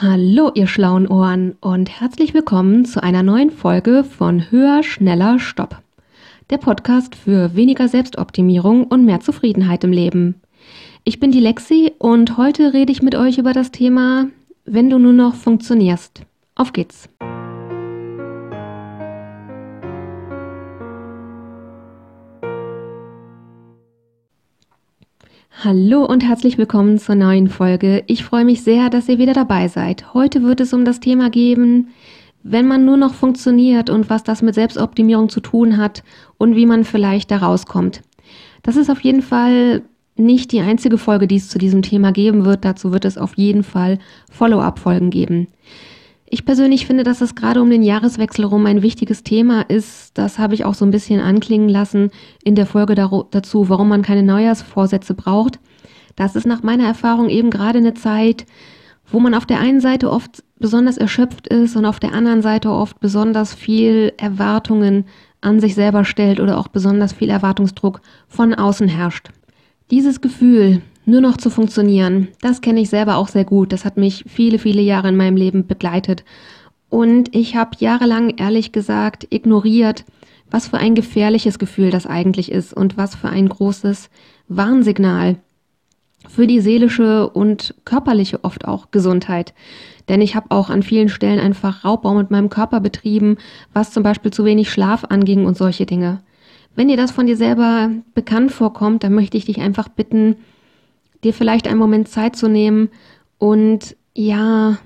Hallo, ihr schlauen Ohren und herzlich willkommen zu einer neuen Folge von Höher, Schneller, Stopp. Der Podcast für weniger Selbstoptimierung und mehr Zufriedenheit im Leben. Ich bin die Lexi und heute rede ich mit euch über das Thema, wenn du nur noch funktionierst. Auf geht's! Hallo und herzlich willkommen zur neuen Folge. Ich freue mich sehr, dass ihr wieder dabei seid. Heute wird es um das Thema gehen, wenn man nur noch funktioniert und was das mit Selbstoptimierung zu tun hat und wie man vielleicht da rauskommt. Das ist auf jeden Fall nicht die einzige Folge, die es zu diesem Thema geben wird. Dazu wird es auf jeden Fall Follow-up-Folgen geben. Ich persönlich finde, dass es gerade um den Jahreswechsel rum ein wichtiges Thema ist. Das habe ich auch so ein bisschen anklingen lassen in der Folge dazu, warum man keine Neujahrsvorsätze braucht. Das ist nach meiner Erfahrung eben gerade eine Zeit, wo man auf der einen Seite oft besonders erschöpft ist und auf der anderen Seite oft besonders viel Erwartungen an sich selber stellt oder auch besonders viel Erwartungsdruck von außen herrscht. Dieses Gefühl, nur noch zu funktionieren. Das kenne ich selber auch sehr gut. Das hat mich viele, viele Jahre in meinem Leben begleitet. Und ich habe jahrelang, ehrlich gesagt, ignoriert, was für ein gefährliches Gefühl das eigentlich ist und was für ein großes Warnsignal für die seelische und körperliche oft auch Gesundheit. Denn ich habe auch an vielen Stellen einfach Raubbau mit meinem Körper betrieben, was zum Beispiel zu wenig Schlaf anging und solche Dinge. Wenn dir das von dir selber bekannt vorkommt, dann möchte ich dich einfach bitten, dir vielleicht einen Moment Zeit zu nehmen und ja,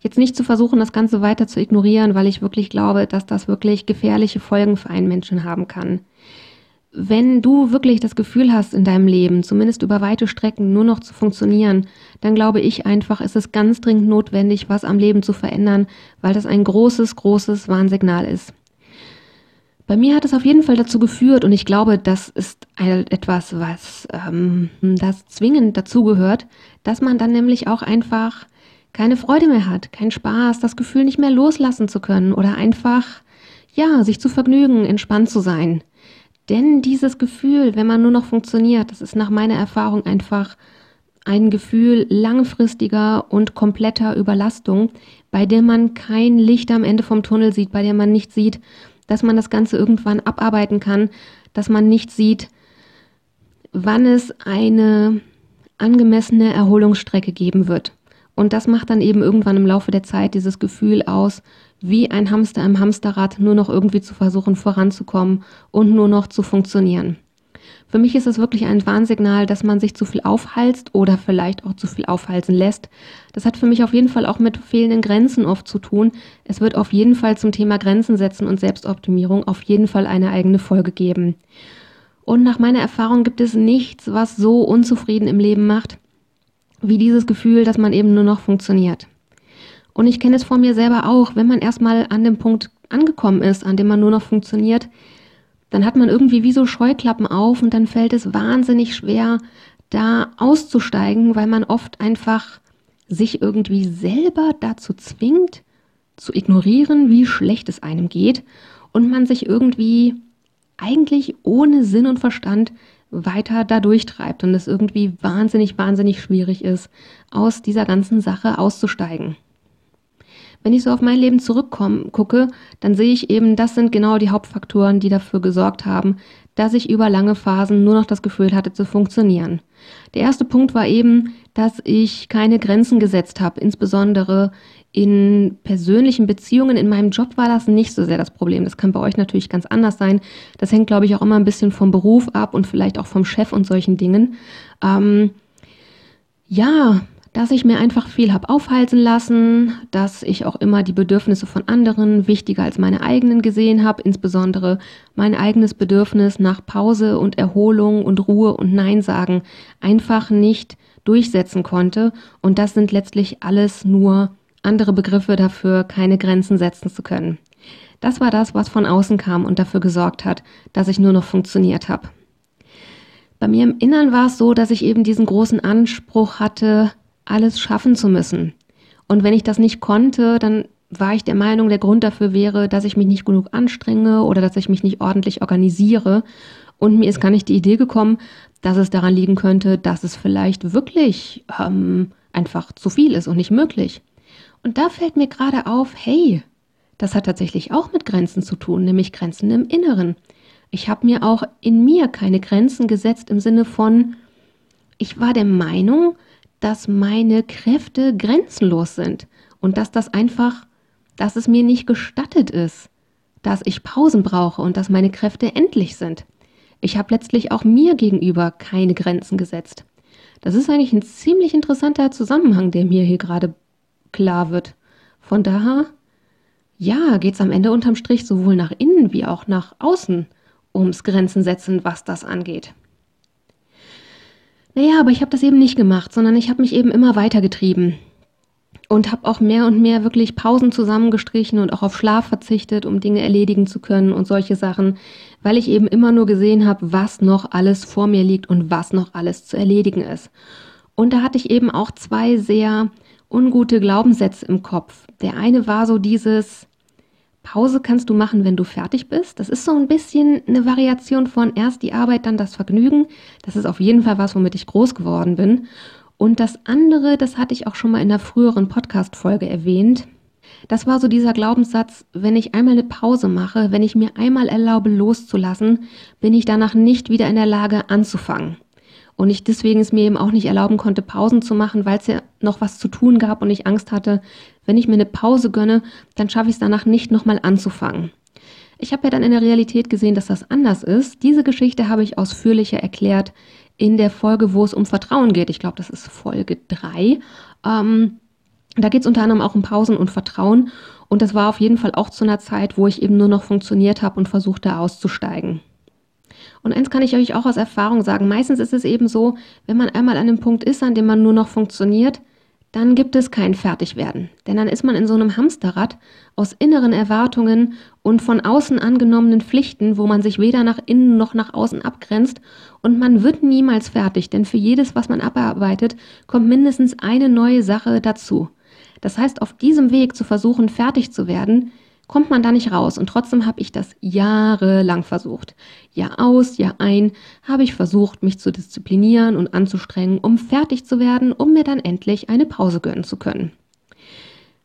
jetzt nicht zu versuchen, das Ganze weiter zu ignorieren, weil ich wirklich glaube, dass das wirklich gefährliche Folgen für einen Menschen haben kann. Wenn du wirklich das Gefühl hast in deinem Leben, zumindest über weite Strecken nur noch zu funktionieren, dann glaube ich einfach, ist es ganz dringend notwendig, was am Leben zu verändern, weil das ein großes, großes Warnsignal ist. Bei mir hat es auf jeden Fall dazu geführt und ich glaube, das ist etwas, was ähm, das zwingend dazugehört, dass man dann nämlich auch einfach keine Freude mehr hat, keinen Spaß, das Gefühl nicht mehr loslassen zu können oder einfach, ja, sich zu vergnügen, entspannt zu sein. Denn dieses Gefühl, wenn man nur noch funktioniert, das ist nach meiner Erfahrung einfach ein Gefühl langfristiger und kompletter Überlastung, bei der man kein Licht am Ende vom Tunnel sieht, bei der man nicht sieht, dass man das Ganze irgendwann abarbeiten kann, dass man nicht sieht, wann es eine angemessene Erholungsstrecke geben wird. Und das macht dann eben irgendwann im Laufe der Zeit dieses Gefühl aus, wie ein Hamster im Hamsterrad nur noch irgendwie zu versuchen voranzukommen und nur noch zu funktionieren. Für mich ist es wirklich ein Warnsignal, dass man sich zu viel aufhalst oder vielleicht auch zu viel aufhalsen lässt. Das hat für mich auf jeden Fall auch mit fehlenden Grenzen oft zu tun. Es wird auf jeden Fall zum Thema Grenzen setzen und Selbstoptimierung auf jeden Fall eine eigene Folge geben. Und nach meiner Erfahrung gibt es nichts, was so unzufrieden im Leben macht, wie dieses Gefühl, dass man eben nur noch funktioniert. Und ich kenne es von mir selber auch, wenn man erstmal an dem Punkt angekommen ist, an dem man nur noch funktioniert, dann hat man irgendwie wie so Scheuklappen auf und dann fällt es wahnsinnig schwer, da auszusteigen, weil man oft einfach sich irgendwie selber dazu zwingt, zu ignorieren, wie schlecht es einem geht und man sich irgendwie eigentlich ohne Sinn und Verstand weiter da durchtreibt und es irgendwie wahnsinnig, wahnsinnig schwierig ist, aus dieser ganzen Sache auszusteigen. Wenn ich so auf mein Leben zurückgucke, dann sehe ich eben, das sind genau die Hauptfaktoren, die dafür gesorgt haben, dass ich über lange Phasen nur noch das Gefühl hatte zu funktionieren. Der erste Punkt war eben, dass ich keine Grenzen gesetzt habe, insbesondere in persönlichen Beziehungen. In meinem Job war das nicht so sehr das Problem. Das kann bei euch natürlich ganz anders sein. Das hängt, glaube ich, auch immer ein bisschen vom Beruf ab und vielleicht auch vom Chef und solchen Dingen. Ähm, ja, dass ich mir einfach viel habe aufhalten lassen, dass ich auch immer die Bedürfnisse von anderen wichtiger als meine eigenen gesehen habe, insbesondere mein eigenes Bedürfnis nach Pause und Erholung und Ruhe und Nein sagen einfach nicht durchsetzen konnte. Und das sind letztlich alles nur andere Begriffe dafür, keine Grenzen setzen zu können. Das war das, was von außen kam und dafür gesorgt hat, dass ich nur noch funktioniert habe. Bei mir im Innern war es so, dass ich eben diesen großen Anspruch hatte, alles schaffen zu müssen. Und wenn ich das nicht konnte, dann war ich der Meinung, der Grund dafür wäre, dass ich mich nicht genug anstrenge oder dass ich mich nicht ordentlich organisiere. Und mir ist gar nicht die Idee gekommen, dass es daran liegen könnte, dass es vielleicht wirklich ähm, einfach zu viel ist und nicht möglich. Und da fällt mir gerade auf, hey, das hat tatsächlich auch mit Grenzen zu tun, nämlich Grenzen im Inneren. Ich habe mir auch in mir keine Grenzen gesetzt im Sinne von, ich war der Meinung, dass meine Kräfte grenzenlos sind und dass das einfach, dass es mir nicht gestattet ist, dass ich Pausen brauche und dass meine Kräfte endlich sind. Ich habe letztlich auch mir gegenüber keine Grenzen gesetzt. Das ist eigentlich ein ziemlich interessanter Zusammenhang, der mir hier gerade klar wird. Von daher, ja, geht es am Ende unterm Strich sowohl nach innen wie auch nach außen ums Grenzen setzen, was das angeht. Naja, aber ich habe das eben nicht gemacht, sondern ich habe mich eben immer weitergetrieben und habe auch mehr und mehr wirklich Pausen zusammengestrichen und auch auf Schlaf verzichtet, um Dinge erledigen zu können und solche Sachen, weil ich eben immer nur gesehen habe, was noch alles vor mir liegt und was noch alles zu erledigen ist. Und da hatte ich eben auch zwei sehr ungute Glaubenssätze im Kopf. Der eine war so dieses, Pause kannst du machen, wenn du fertig bist. Das ist so ein bisschen eine Variation von erst die Arbeit, dann das Vergnügen. Das ist auf jeden Fall was, womit ich groß geworden bin. Und das andere, das hatte ich auch schon mal in einer früheren Podcast-Folge erwähnt. Das war so dieser Glaubenssatz, wenn ich einmal eine Pause mache, wenn ich mir einmal erlaube loszulassen, bin ich danach nicht wieder in der Lage anzufangen und ich deswegen es mir eben auch nicht erlauben konnte, Pausen zu machen, weil es ja noch was zu tun gab und ich Angst hatte, wenn ich mir eine Pause gönne, dann schaffe ich es danach nicht nochmal anzufangen. Ich habe ja dann in der Realität gesehen, dass das anders ist. Diese Geschichte habe ich ausführlicher erklärt in der Folge, wo es um Vertrauen geht. Ich glaube, das ist Folge 3. Ähm, da geht es unter anderem auch um Pausen und Vertrauen. Und das war auf jeden Fall auch zu einer Zeit, wo ich eben nur noch funktioniert habe und versuchte auszusteigen. Und eins kann ich euch auch aus Erfahrung sagen. Meistens ist es eben so, wenn man einmal an einem Punkt ist, an dem man nur noch funktioniert, dann gibt es kein Fertigwerden. Denn dann ist man in so einem Hamsterrad aus inneren Erwartungen und von außen angenommenen Pflichten, wo man sich weder nach innen noch nach außen abgrenzt. Und man wird niemals fertig, denn für jedes, was man abarbeitet, kommt mindestens eine neue Sache dazu. Das heißt, auf diesem Weg zu versuchen, fertig zu werden, kommt man da nicht raus. Und trotzdem habe ich das jahrelang versucht. Jahr aus, Jahr ein habe ich versucht, mich zu disziplinieren und anzustrengen, um fertig zu werden, um mir dann endlich eine Pause gönnen zu können.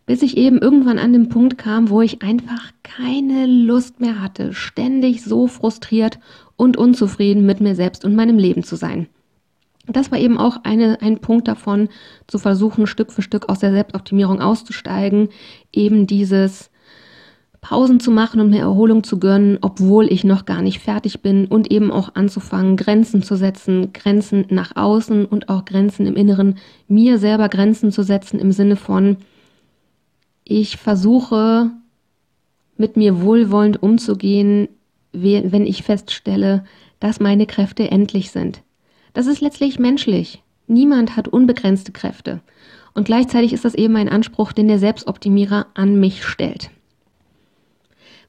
Bis ich eben irgendwann an den Punkt kam, wo ich einfach keine Lust mehr hatte, ständig so frustriert und unzufrieden mit mir selbst und meinem Leben zu sein. Das war eben auch eine, ein Punkt davon, zu versuchen, Stück für Stück aus der Selbstoptimierung auszusteigen. Eben dieses, Pausen zu machen und mir Erholung zu gönnen, obwohl ich noch gar nicht fertig bin und eben auch anzufangen, Grenzen zu setzen, Grenzen nach außen und auch Grenzen im Inneren, mir selber Grenzen zu setzen im Sinne von, ich versuche mit mir wohlwollend umzugehen, wenn ich feststelle, dass meine Kräfte endlich sind. Das ist letztlich menschlich. Niemand hat unbegrenzte Kräfte. Und gleichzeitig ist das eben ein Anspruch, den der Selbstoptimierer an mich stellt.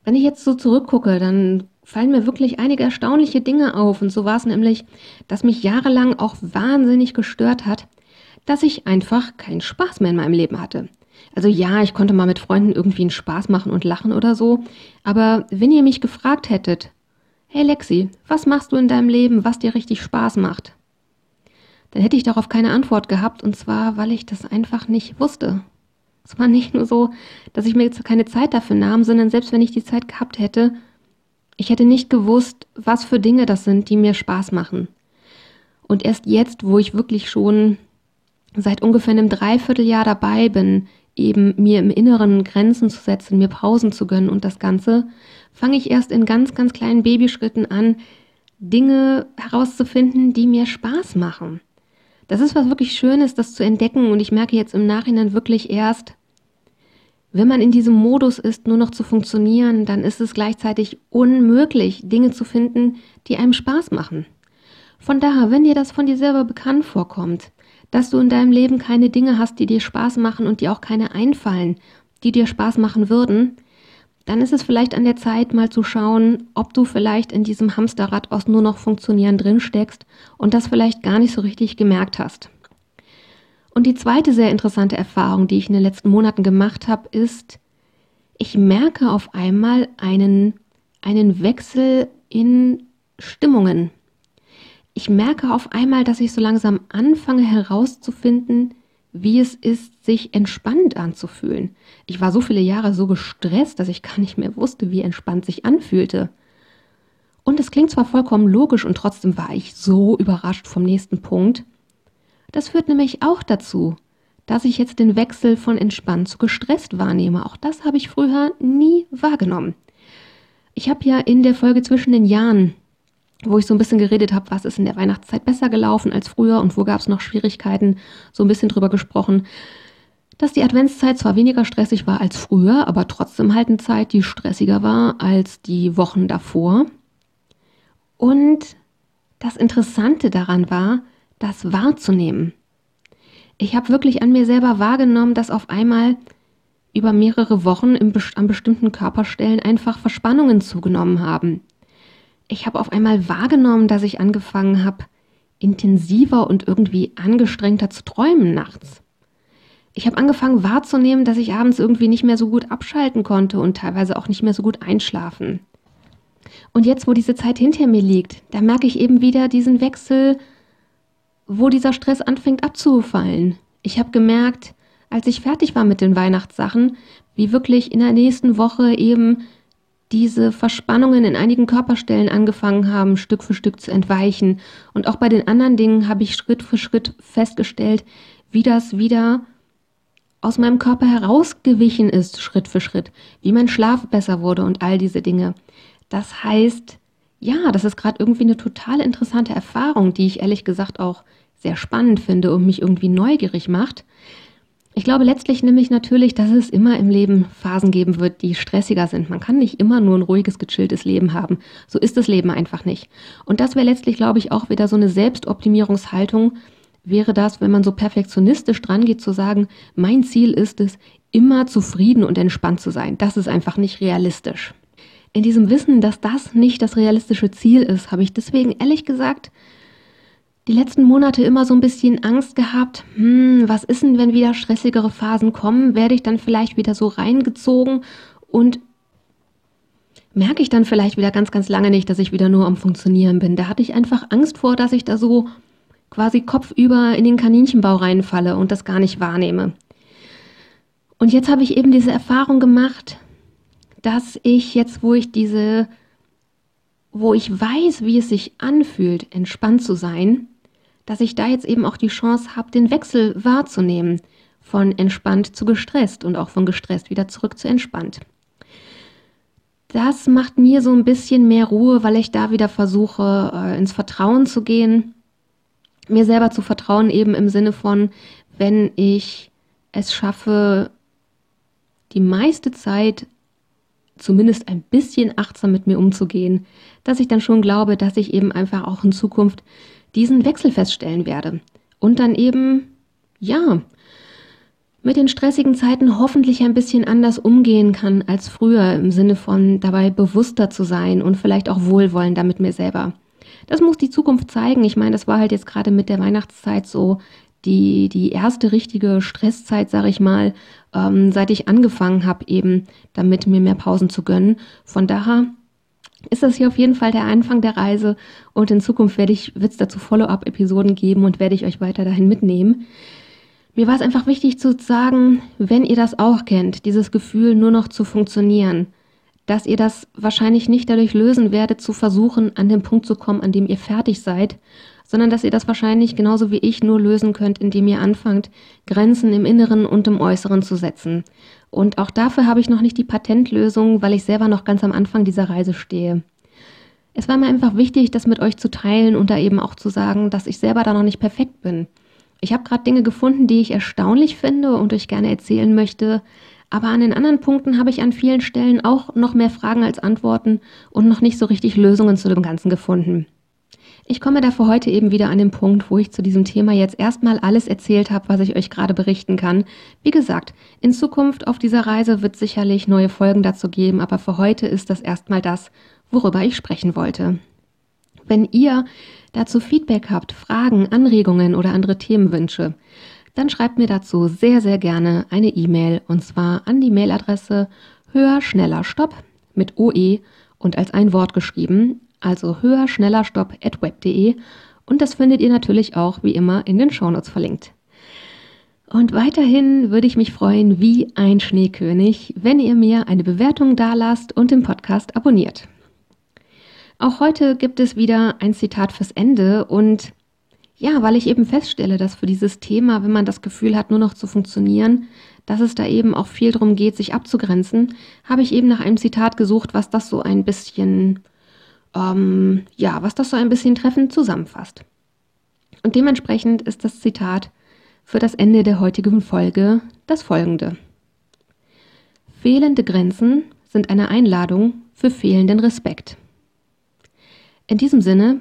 Wenn ich jetzt so zurückgucke, dann fallen mir wirklich einige erstaunliche Dinge auf. Und so war es nämlich, dass mich jahrelang auch wahnsinnig gestört hat, dass ich einfach keinen Spaß mehr in meinem Leben hatte. Also ja, ich konnte mal mit Freunden irgendwie einen Spaß machen und lachen oder so. Aber wenn ihr mich gefragt hättet, hey Lexi, was machst du in deinem Leben, was dir richtig Spaß macht? Dann hätte ich darauf keine Antwort gehabt und zwar, weil ich das einfach nicht wusste. Es war nicht nur so, dass ich mir jetzt keine Zeit dafür nahm, sondern selbst wenn ich die Zeit gehabt hätte, ich hätte nicht gewusst, was für Dinge das sind, die mir Spaß machen. Und erst jetzt, wo ich wirklich schon seit ungefähr einem Dreivierteljahr dabei bin, eben mir im Inneren Grenzen zu setzen, mir Pausen zu gönnen und das Ganze, fange ich erst in ganz, ganz kleinen Babyschritten an, Dinge herauszufinden, die mir Spaß machen. Das ist was wirklich Schönes, das zu entdecken und ich merke jetzt im Nachhinein wirklich erst, wenn man in diesem Modus ist, nur noch zu funktionieren, dann ist es gleichzeitig unmöglich, Dinge zu finden, die einem Spaß machen. Von daher, wenn dir das von dir selber bekannt vorkommt, dass du in deinem Leben keine Dinge hast, die dir Spaß machen und dir auch keine einfallen, die dir Spaß machen würden, dann ist es vielleicht an der Zeit, mal zu schauen, ob du vielleicht in diesem Hamsterrad aus nur noch Funktionieren drin steckst und das vielleicht gar nicht so richtig gemerkt hast. Und die zweite sehr interessante Erfahrung, die ich in den letzten Monaten gemacht habe, ist, ich merke auf einmal einen, einen Wechsel in Stimmungen. Ich merke auf einmal, dass ich so langsam anfange herauszufinden, wie es ist, sich entspannt anzufühlen. Ich war so viele Jahre so gestresst, dass ich gar nicht mehr wusste, wie entspannt sich anfühlte. Und es klingt zwar vollkommen logisch und trotzdem war ich so überrascht vom nächsten Punkt. Das führt nämlich auch dazu, dass ich jetzt den Wechsel von entspannt zu gestresst wahrnehme. Auch das habe ich früher nie wahrgenommen. Ich habe ja in der Folge zwischen den Jahren, wo ich so ein bisschen geredet habe, was ist in der Weihnachtszeit besser gelaufen als früher und wo gab es noch Schwierigkeiten, so ein bisschen drüber gesprochen, dass die Adventszeit zwar weniger stressig war als früher, aber trotzdem halt eine Zeit, die stressiger war als die Wochen davor. Und das Interessante daran war, das wahrzunehmen. Ich habe wirklich an mir selber wahrgenommen, dass auf einmal über mehrere Wochen im, an bestimmten Körperstellen einfach Verspannungen zugenommen haben. Ich habe auf einmal wahrgenommen, dass ich angefangen habe, intensiver und irgendwie angestrengter zu träumen nachts. Ich habe angefangen wahrzunehmen, dass ich abends irgendwie nicht mehr so gut abschalten konnte und teilweise auch nicht mehr so gut einschlafen. Und jetzt, wo diese Zeit hinter mir liegt, da merke ich eben wieder diesen Wechsel, wo dieser Stress anfängt abzufallen. Ich habe gemerkt, als ich fertig war mit den Weihnachtssachen, wie wirklich in der nächsten Woche eben diese Verspannungen in einigen Körperstellen angefangen haben, Stück für Stück zu entweichen. Und auch bei den anderen Dingen habe ich Schritt für Schritt festgestellt, wie das wieder aus meinem Körper herausgewichen ist, Schritt für Schritt, wie mein Schlaf besser wurde und all diese Dinge. Das heißt, ja, das ist gerade irgendwie eine total interessante Erfahrung, die ich ehrlich gesagt auch sehr spannend finde und mich irgendwie neugierig macht. Ich glaube letztlich nämlich natürlich, dass es immer im Leben Phasen geben wird, die stressiger sind. Man kann nicht immer nur ein ruhiges, gechilltes Leben haben. So ist das Leben einfach nicht. Und das wäre letztlich, glaube ich, auch wieder so eine Selbstoptimierungshaltung, wäre das, wenn man so perfektionistisch dran geht, zu sagen, mein Ziel ist es, immer zufrieden und entspannt zu sein. Das ist einfach nicht realistisch in diesem Wissen, dass das nicht das realistische Ziel ist, habe ich deswegen ehrlich gesagt die letzten Monate immer so ein bisschen Angst gehabt, hm, was ist denn, wenn wieder stressigere Phasen kommen? Werde ich dann vielleicht wieder so reingezogen und merke ich dann vielleicht wieder ganz, ganz lange nicht, dass ich wieder nur am Funktionieren bin. Da hatte ich einfach Angst vor, dass ich da so quasi kopfüber in den Kaninchenbau reinfalle und das gar nicht wahrnehme. Und jetzt habe ich eben diese Erfahrung gemacht, dass ich jetzt, wo ich diese, wo ich weiß, wie es sich anfühlt, entspannt zu sein, dass ich da jetzt eben auch die Chance habe, den Wechsel wahrzunehmen von entspannt zu gestresst und auch von gestresst wieder zurück zu entspannt. Das macht mir so ein bisschen mehr Ruhe, weil ich da wieder versuche, äh, ins Vertrauen zu gehen, mir selber zu vertrauen, eben im Sinne von, wenn ich es schaffe, die meiste Zeit zumindest ein bisschen achtsam mit mir umzugehen, dass ich dann schon glaube, dass ich eben einfach auch in Zukunft diesen Wechsel feststellen werde. Und dann eben, ja, mit den stressigen Zeiten hoffentlich ein bisschen anders umgehen kann als früher, im Sinne von dabei bewusster zu sein und vielleicht auch wohlwollender mit mir selber. Das muss die Zukunft zeigen. Ich meine, das war halt jetzt gerade mit der Weihnachtszeit so die, die erste richtige Stresszeit, sage ich mal, ähm, seit ich angefangen habe, eben damit mir mehr Pausen zu gönnen. Von daher ist das hier auf jeden Fall der Anfang der Reise und in Zukunft werde ich, wird es dazu Follow-up-Episoden geben und werde ich euch weiter dahin mitnehmen. Mir war es einfach wichtig zu sagen, wenn ihr das auch kennt, dieses Gefühl nur noch zu funktionieren, dass ihr das wahrscheinlich nicht dadurch lösen werdet, zu versuchen, an den Punkt zu kommen, an dem ihr fertig seid, sondern dass ihr das wahrscheinlich genauso wie ich nur lösen könnt, indem ihr anfangt, Grenzen im Inneren und im Äußeren zu setzen. Und auch dafür habe ich noch nicht die Patentlösung, weil ich selber noch ganz am Anfang dieser Reise stehe. Es war mir einfach wichtig, das mit euch zu teilen und da eben auch zu sagen, dass ich selber da noch nicht perfekt bin. Ich habe gerade Dinge gefunden, die ich erstaunlich finde und euch gerne erzählen möchte, aber an den anderen Punkten habe ich an vielen Stellen auch noch mehr Fragen als Antworten und noch nicht so richtig Lösungen zu dem Ganzen gefunden. Ich komme dafür heute eben wieder an den Punkt, wo ich zu diesem Thema jetzt erstmal alles erzählt habe, was ich euch gerade berichten kann. Wie gesagt, in Zukunft auf dieser Reise wird sicherlich neue Folgen dazu geben, aber für heute ist das erstmal das, worüber ich sprechen wollte. Wenn ihr dazu Feedback habt, Fragen, Anregungen oder andere Themenwünsche, dann schreibt mir dazu sehr, sehr gerne eine E-Mail und zwar an die Mailadresse höher, schneller, stopp mit OE und als ein Wort geschrieben also höher, schneller, stopp at web.de und das findet ihr natürlich auch wie immer in den Shownotes verlinkt. Und weiterhin würde ich mich freuen wie ein Schneekönig, wenn ihr mir eine Bewertung dalasst und den Podcast abonniert. Auch heute gibt es wieder ein Zitat fürs Ende und ja, weil ich eben feststelle, dass für dieses Thema, wenn man das Gefühl hat, nur noch zu funktionieren, dass es da eben auch viel darum geht, sich abzugrenzen, habe ich eben nach einem Zitat gesucht, was das so ein bisschen, ähm, ja, was das so ein bisschen treffend zusammenfasst. Und dementsprechend ist das Zitat, für das Ende der heutigen Folge das folgende. Fehlende Grenzen sind eine Einladung für fehlenden Respekt. In diesem Sinne,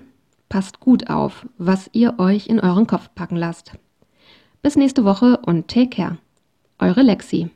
passt gut auf, was ihr euch in euren Kopf packen lasst. Bis nächste Woche und take care. Eure Lexi.